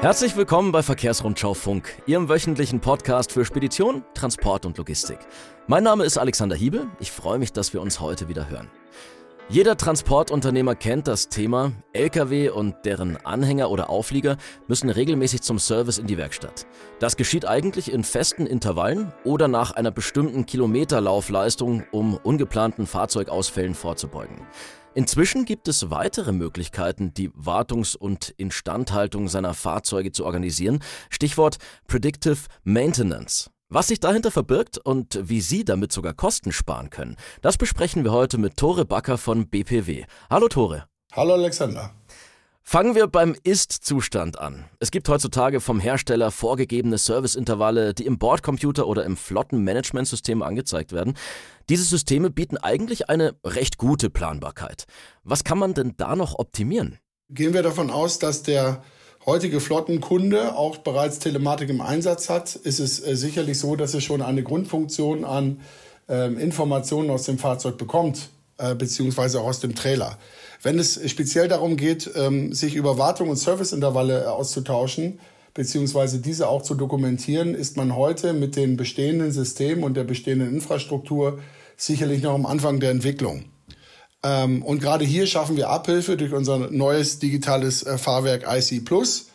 Herzlich willkommen bei Verkehrsrundschau Funk, Ihrem wöchentlichen Podcast für Spedition, Transport und Logistik. Mein Name ist Alexander Hiebel. Ich freue mich, dass wir uns heute wieder hören. Jeder Transportunternehmer kennt das Thema. Lkw und deren Anhänger oder Auflieger müssen regelmäßig zum Service in die Werkstatt. Das geschieht eigentlich in festen Intervallen oder nach einer bestimmten Kilometerlaufleistung, um ungeplanten Fahrzeugausfällen vorzubeugen. Inzwischen gibt es weitere Möglichkeiten, die Wartungs- und Instandhaltung seiner Fahrzeuge zu organisieren. Stichwort Predictive Maintenance. Was sich dahinter verbirgt und wie Sie damit sogar Kosten sparen können, das besprechen wir heute mit Tore Backer von BPW. Hallo Tore. Hallo Alexander. Fangen wir beim Ist-Zustand an. Es gibt heutzutage vom Hersteller vorgegebene Serviceintervalle, die im Bordcomputer oder im Flottenmanagementsystem angezeigt werden. Diese Systeme bieten eigentlich eine recht gute Planbarkeit. Was kann man denn da noch optimieren? Gehen wir davon aus, dass der heutige Flottenkunde auch bereits Telematik im Einsatz hat, ist es äh, sicherlich so, dass er schon eine Grundfunktion an äh, Informationen aus dem Fahrzeug bekommt, äh, beziehungsweise auch aus dem Trailer. Wenn es speziell darum geht, ähm, sich über Wartung und Serviceintervalle äh, auszutauschen, beziehungsweise diese auch zu dokumentieren, ist man heute mit den bestehenden Systemen und der bestehenden Infrastruktur sicherlich noch am Anfang der Entwicklung. Ähm, und gerade hier schaffen wir Abhilfe durch unser neues digitales äh, Fahrwerk IC Plus,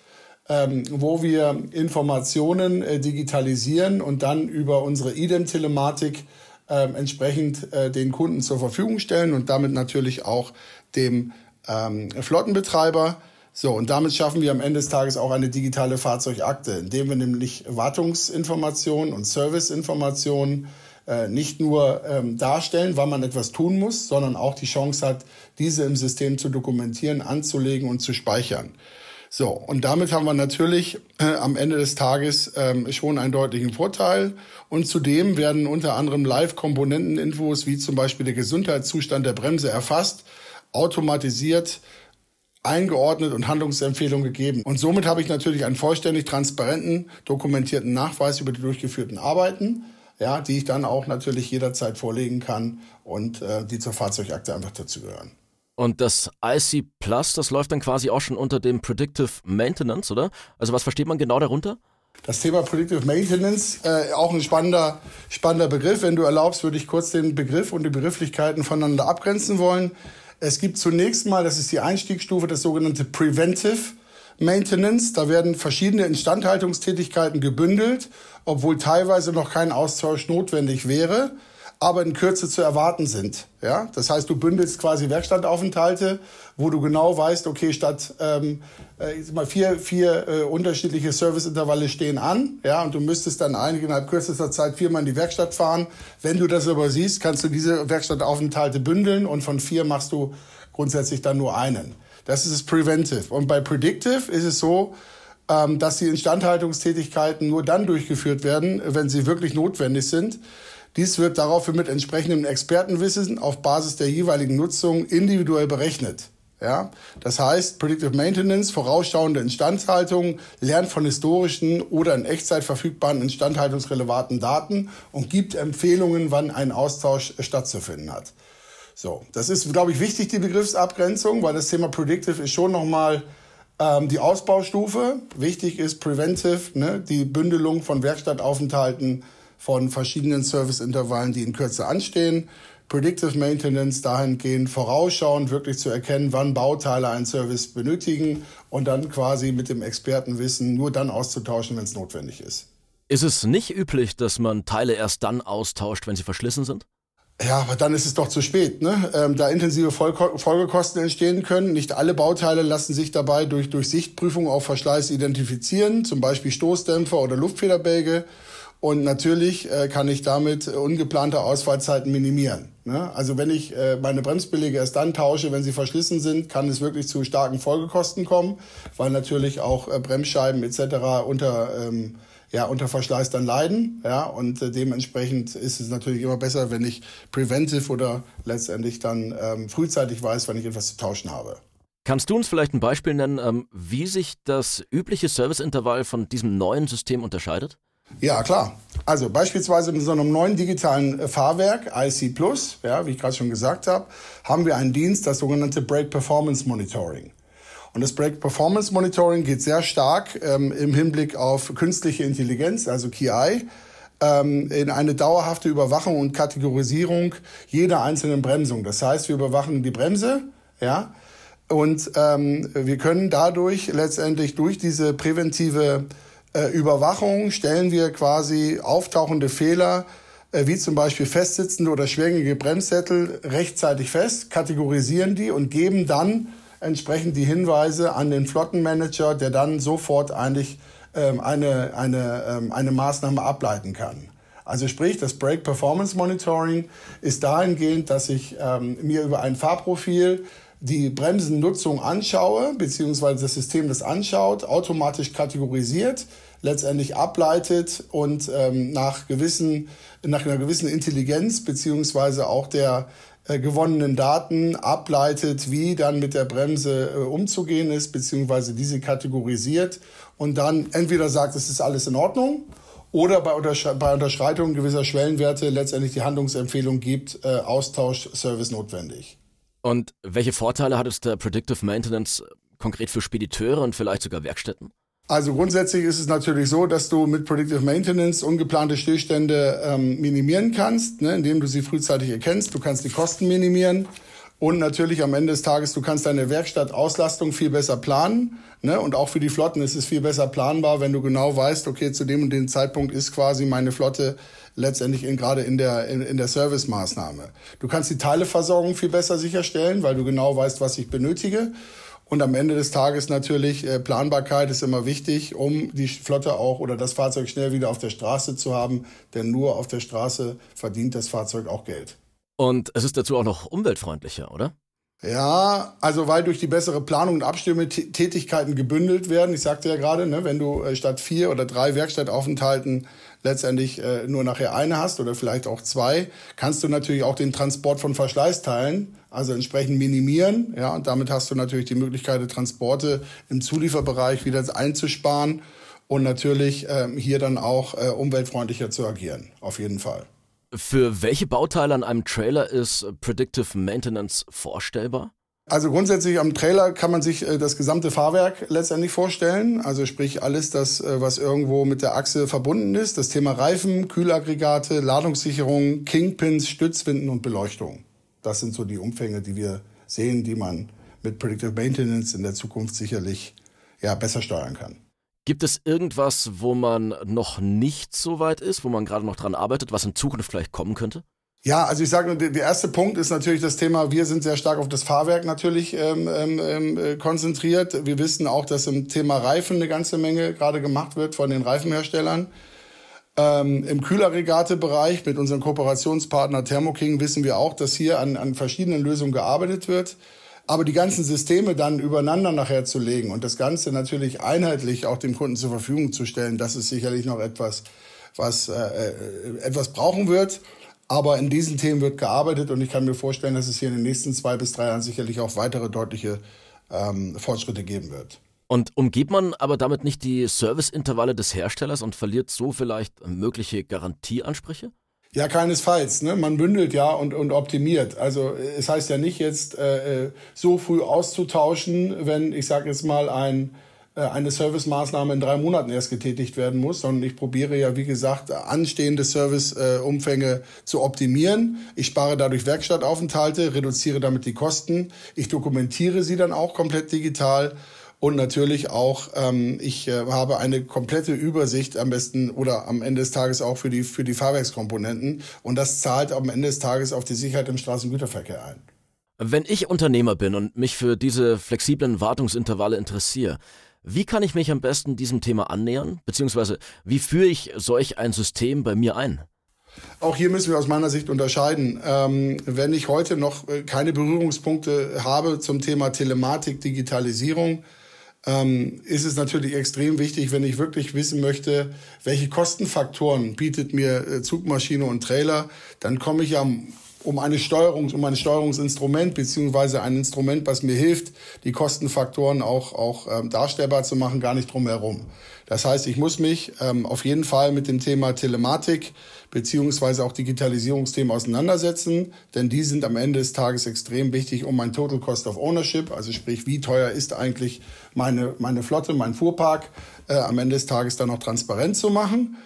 ähm, wo wir Informationen äh, digitalisieren und dann über unsere IDEM-Telematik ähm, entsprechend äh, den Kunden zur Verfügung stellen und damit natürlich auch dem ähm, Flottenbetreiber. So, und damit schaffen wir am Ende des Tages auch eine digitale Fahrzeugakte, indem wir nämlich Wartungsinformationen und Serviceinformationen äh, nicht nur ähm, darstellen, wann man etwas tun muss, sondern auch die Chance hat, diese im System zu dokumentieren, anzulegen und zu speichern. So, und damit haben wir natürlich äh, am Ende des Tages ähm, schon einen deutlichen Vorteil. Und zudem werden unter anderem Live-Komponenteninfos wie zum Beispiel der Gesundheitszustand der Bremse erfasst, automatisiert, eingeordnet und Handlungsempfehlungen gegeben. Und somit habe ich natürlich einen vollständig transparenten, dokumentierten Nachweis über die durchgeführten Arbeiten, ja, die ich dann auch natürlich jederzeit vorlegen kann und äh, die zur Fahrzeugakte einfach dazu gehören. Und das IC Plus, das läuft dann quasi auch schon unter dem Predictive Maintenance, oder? Also was versteht man genau darunter? Das Thema Predictive Maintenance, äh, auch ein spannender, spannender Begriff. Wenn du erlaubst, würde ich kurz den Begriff und die Begrifflichkeiten voneinander abgrenzen wollen. Es gibt zunächst mal, das ist die Einstiegsstufe, das sogenannte Preventive Maintenance. Da werden verschiedene Instandhaltungstätigkeiten gebündelt, obwohl teilweise noch kein Austausch notwendig wäre aber in Kürze zu erwarten sind. Ja? Das heißt, du bündelst quasi Werkstattaufenthalte, wo du genau weißt, okay, statt ähm, äh, mal vier, vier äh, unterschiedliche Serviceintervalle stehen an, ja, und du müsstest dann innerhalb kürzester Zeit viermal in die Werkstatt fahren. Wenn du das aber siehst, kannst du diese Werkstattaufenthalte bündeln und von vier machst du grundsätzlich dann nur einen. Das ist das Preventive. Und bei Predictive ist es so, ähm, dass die Instandhaltungstätigkeiten nur dann durchgeführt werden, wenn sie wirklich notwendig sind. Dies wird daraufhin mit entsprechendem Expertenwissen auf Basis der jeweiligen Nutzung individuell berechnet. Ja, das heißt, Predictive Maintenance, vorausschauende Instandhaltung, lernt von historischen oder in Echtzeit verfügbaren instandhaltungsrelevanten Daten und gibt Empfehlungen, wann ein Austausch stattzufinden hat. So, das ist, glaube ich, wichtig, die Begriffsabgrenzung, weil das Thema Predictive ist schon nochmal ähm, die Ausbaustufe. Wichtig ist Preventive, ne, die Bündelung von Werkstattaufenthalten, von verschiedenen Serviceintervallen, die in Kürze anstehen. Predictive Maintenance dahingehend vorausschauend wirklich zu erkennen, wann Bauteile einen Service benötigen und dann quasi mit dem Expertenwissen nur dann auszutauschen, wenn es notwendig ist. Ist es nicht üblich, dass man Teile erst dann austauscht, wenn sie verschlissen sind? Ja, aber dann ist es doch zu spät, ne? Ähm, da intensive Folgekosten entstehen können. Nicht alle Bauteile lassen sich dabei durch, Sichtprüfung auf Verschleiß identifizieren, zum Beispiel Stoßdämpfer oder Luftfederbälge. Und natürlich äh, kann ich damit ungeplante Ausfallzeiten minimieren. Ne? Also wenn ich äh, meine Bremsbeläge erst dann tausche, wenn sie verschlissen sind, kann es wirklich zu starken Folgekosten kommen, weil natürlich auch äh, Bremsscheiben etc. unter ähm, ja, unter Verschleiß dann leiden. Ja, und äh, dementsprechend ist es natürlich immer besser, wenn ich preventive oder letztendlich dann ähm, frühzeitig weiß, wenn ich etwas zu tauschen habe. Kannst du uns vielleicht ein Beispiel nennen, ähm, wie sich das übliche Serviceintervall von diesem neuen System unterscheidet? Ja, klar. Also beispielsweise mit so einem neuen digitalen äh, Fahrwerk, IC Plus, ja, wie ich gerade schon gesagt habe, haben wir einen Dienst, das sogenannte Brake Performance Monitoring. Und das Brake Performance Monitoring geht sehr stark ähm, im Hinblick auf künstliche Intelligenz, also KI, ähm, in eine dauerhafte Überwachung und Kategorisierung jeder einzelnen Bremsung. Das heißt, wir überwachen die Bremse, ja, und ähm, wir können dadurch letztendlich durch diese präventive äh, Überwachung stellen wir quasi auftauchende Fehler äh, wie zum Beispiel festsitzende oder schwingige Bremssättel rechtzeitig fest, kategorisieren die und geben dann entsprechend die Hinweise an den Flottenmanager, der dann sofort eigentlich ähm, eine, eine, ähm, eine Maßnahme ableiten kann. Also sprich, das Brake Performance Monitoring ist dahingehend, dass ich ähm, mir über ein Fahrprofil die Bremsennutzung anschaue, beziehungsweise das System das anschaut, automatisch kategorisiert, letztendlich ableitet und ähm, nach, gewissen, nach einer gewissen Intelligenz, beziehungsweise auch der äh, gewonnenen Daten ableitet, wie dann mit der Bremse äh, umzugehen ist, beziehungsweise diese kategorisiert und dann entweder sagt, es ist alles in Ordnung oder bei, Untersch bei Unterschreitung gewisser Schwellenwerte letztendlich die Handlungsempfehlung gibt, äh, Austausch, Service notwendig. Und welche Vorteile hat es der Predictive Maintenance konkret für Spediteure und vielleicht sogar Werkstätten? Also grundsätzlich ist es natürlich so, dass du mit Predictive Maintenance ungeplante Stillstände ähm, minimieren kannst, ne, indem du sie frühzeitig erkennst. Du kannst die Kosten minimieren und natürlich am Ende des Tages, du kannst deine Werkstattauslastung viel besser planen. Ne? Und auch für die Flotten ist es viel besser planbar, wenn du genau weißt, okay, zu dem und dem Zeitpunkt ist quasi meine Flotte letztendlich in, gerade in der, in, in der Servicemaßnahme. Du kannst die Teileversorgung viel besser sicherstellen, weil du genau weißt, was ich benötige. Und am Ende des Tages natürlich äh, Planbarkeit ist immer wichtig, um die Flotte auch oder das Fahrzeug schnell wieder auf der Straße zu haben. Denn nur auf der Straße verdient das Fahrzeug auch Geld. Und es ist dazu auch noch umweltfreundlicher, oder? Ja, also weil durch die bessere Planung und Abstimmtätigkeiten gebündelt werden. Ich sagte ja gerade, ne, wenn du äh, statt vier oder drei Werkstattaufenthalten letztendlich äh, nur nachher eine hast oder vielleicht auch zwei, kannst du natürlich auch den Transport von Verschleißteilen also entsprechend minimieren. Ja, und damit hast du natürlich die Möglichkeit, die Transporte im Zulieferbereich wieder einzusparen und natürlich ähm, hier dann auch äh, umweltfreundlicher zu agieren. Auf jeden Fall. Für welche Bauteile an einem Trailer ist Predictive Maintenance vorstellbar? Also grundsätzlich am Trailer kann man sich äh, das gesamte Fahrwerk letztendlich vorstellen. Also sprich alles das, äh, was irgendwo mit der Achse verbunden ist. Das Thema Reifen, Kühlaggregate, Ladungssicherung, Kingpins, Stützwinden und Beleuchtung. Das sind so die Umfänge, die wir sehen, die man mit Predictive Maintenance in der Zukunft sicherlich ja, besser steuern kann. Gibt es irgendwas, wo man noch nicht so weit ist, wo man gerade noch dran arbeitet, was in Zukunft vielleicht kommen könnte? Ja, also ich sage, der erste Punkt ist natürlich das Thema, wir sind sehr stark auf das Fahrwerk natürlich ähm, ähm, ähm, äh, konzentriert. Wir wissen auch, dass im Thema Reifen eine ganze Menge gerade gemacht wird von den Reifenherstellern. Ähm, Im Kühlaggregatebereich mit unserem Kooperationspartner Thermoking wissen wir auch, dass hier an, an verschiedenen Lösungen gearbeitet wird. Aber die ganzen Systeme dann übereinander nachher zu legen und das Ganze natürlich einheitlich auch dem Kunden zur Verfügung zu stellen, das ist sicherlich noch etwas, was äh, äh, etwas brauchen wird. Aber in diesen Themen wird gearbeitet und ich kann mir vorstellen, dass es hier in den nächsten zwei bis drei Jahren sicherlich auch weitere deutliche ähm, Fortschritte geben wird. Und umgeht man aber damit nicht die Serviceintervalle des Herstellers und verliert so vielleicht mögliche Garantieansprüche? Ja, keinesfalls. Ne? Man bündelt ja und, und optimiert. Also es heißt ja nicht jetzt äh, äh so früh auszutauschen, wenn ich sage jetzt mal ein äh, eine Servicemaßnahme in drei Monaten erst getätigt werden muss, sondern ich probiere ja, wie gesagt, anstehende Serviceumfänge äh, zu optimieren. Ich spare dadurch Werkstattaufenthalte, reduziere damit die Kosten. Ich dokumentiere sie dann auch komplett digital und natürlich auch, ähm, ich äh, habe eine komplette Übersicht am besten oder am Ende des Tages auch für die, für die Fahrwerkskomponenten. Und das zahlt am Ende des Tages auf die Sicherheit im Straßengüterverkehr ein. Wenn ich Unternehmer bin und mich für diese flexiblen Wartungsintervalle interessiere, wie kann ich mich am besten diesem Thema annähern? Beziehungsweise wie führe ich solch ein System bei mir ein? Auch hier müssen wir aus meiner Sicht unterscheiden. Ähm, wenn ich heute noch äh, keine Berührungspunkte habe zum Thema Telematik, Digitalisierung, ähm, ist es natürlich extrem wichtig, wenn ich wirklich wissen möchte, welche Kostenfaktoren bietet mir äh, Zugmaschine und Trailer, dann komme ich am um eine Steuerung, um ein Steuerungsinstrument beziehungsweise ein Instrument, was mir hilft, die Kostenfaktoren auch, auch ähm, darstellbar zu machen, gar nicht drum herum. Das heißt, ich muss mich ähm, auf jeden Fall mit dem Thema Telematik beziehungsweise auch Digitalisierungsthemen auseinandersetzen, denn die sind am Ende des Tages extrem wichtig, um mein Total Cost of Ownership, also sprich, wie teuer ist eigentlich meine, meine Flotte, mein Fuhrpark, äh, am Ende des Tages dann noch transparent zu machen.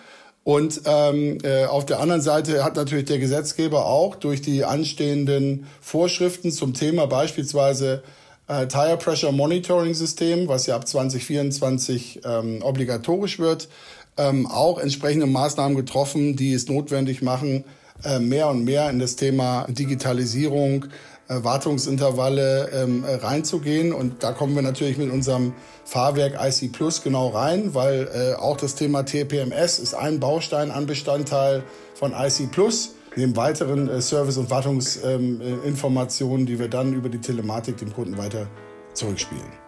Und ähm, äh, auf der anderen Seite hat natürlich der Gesetzgeber auch durch die anstehenden Vorschriften zum Thema beispielsweise äh, Tire Pressure Monitoring System, was ja ab 2024 ähm, obligatorisch wird, ähm, auch entsprechende Maßnahmen getroffen, die es notwendig machen, äh, mehr und mehr in das Thema Digitalisierung, Wartungsintervalle ähm, äh, reinzugehen. Und da kommen wir natürlich mit unserem Fahrwerk IC Plus genau rein, weil äh, auch das Thema TPMS ist ein Baustein, ein Bestandteil von IC Plus. Neben weiteren äh, Service- und Wartungsinformationen, ähm, die wir dann über die Telematik dem Kunden weiter zurückspielen.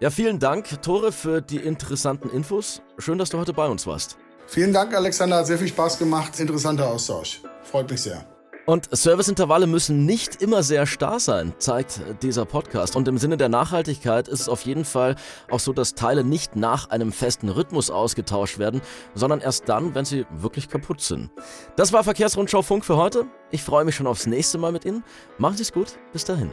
Ja, vielen Dank, Tore, für die interessanten Infos. Schön, dass du heute bei uns warst. Vielen Dank, Alexander. Hat sehr viel Spaß gemacht. Interessanter Austausch. Freut mich sehr. Und Serviceintervalle müssen nicht immer sehr starr sein, zeigt dieser Podcast. Und im Sinne der Nachhaltigkeit ist es auf jeden Fall auch so, dass Teile nicht nach einem festen Rhythmus ausgetauscht werden, sondern erst dann, wenn sie wirklich kaputt sind. Das war Verkehrsrundschau Funk für heute. Ich freue mich schon aufs nächste Mal mit Ihnen. Machen Sie es gut. Bis dahin.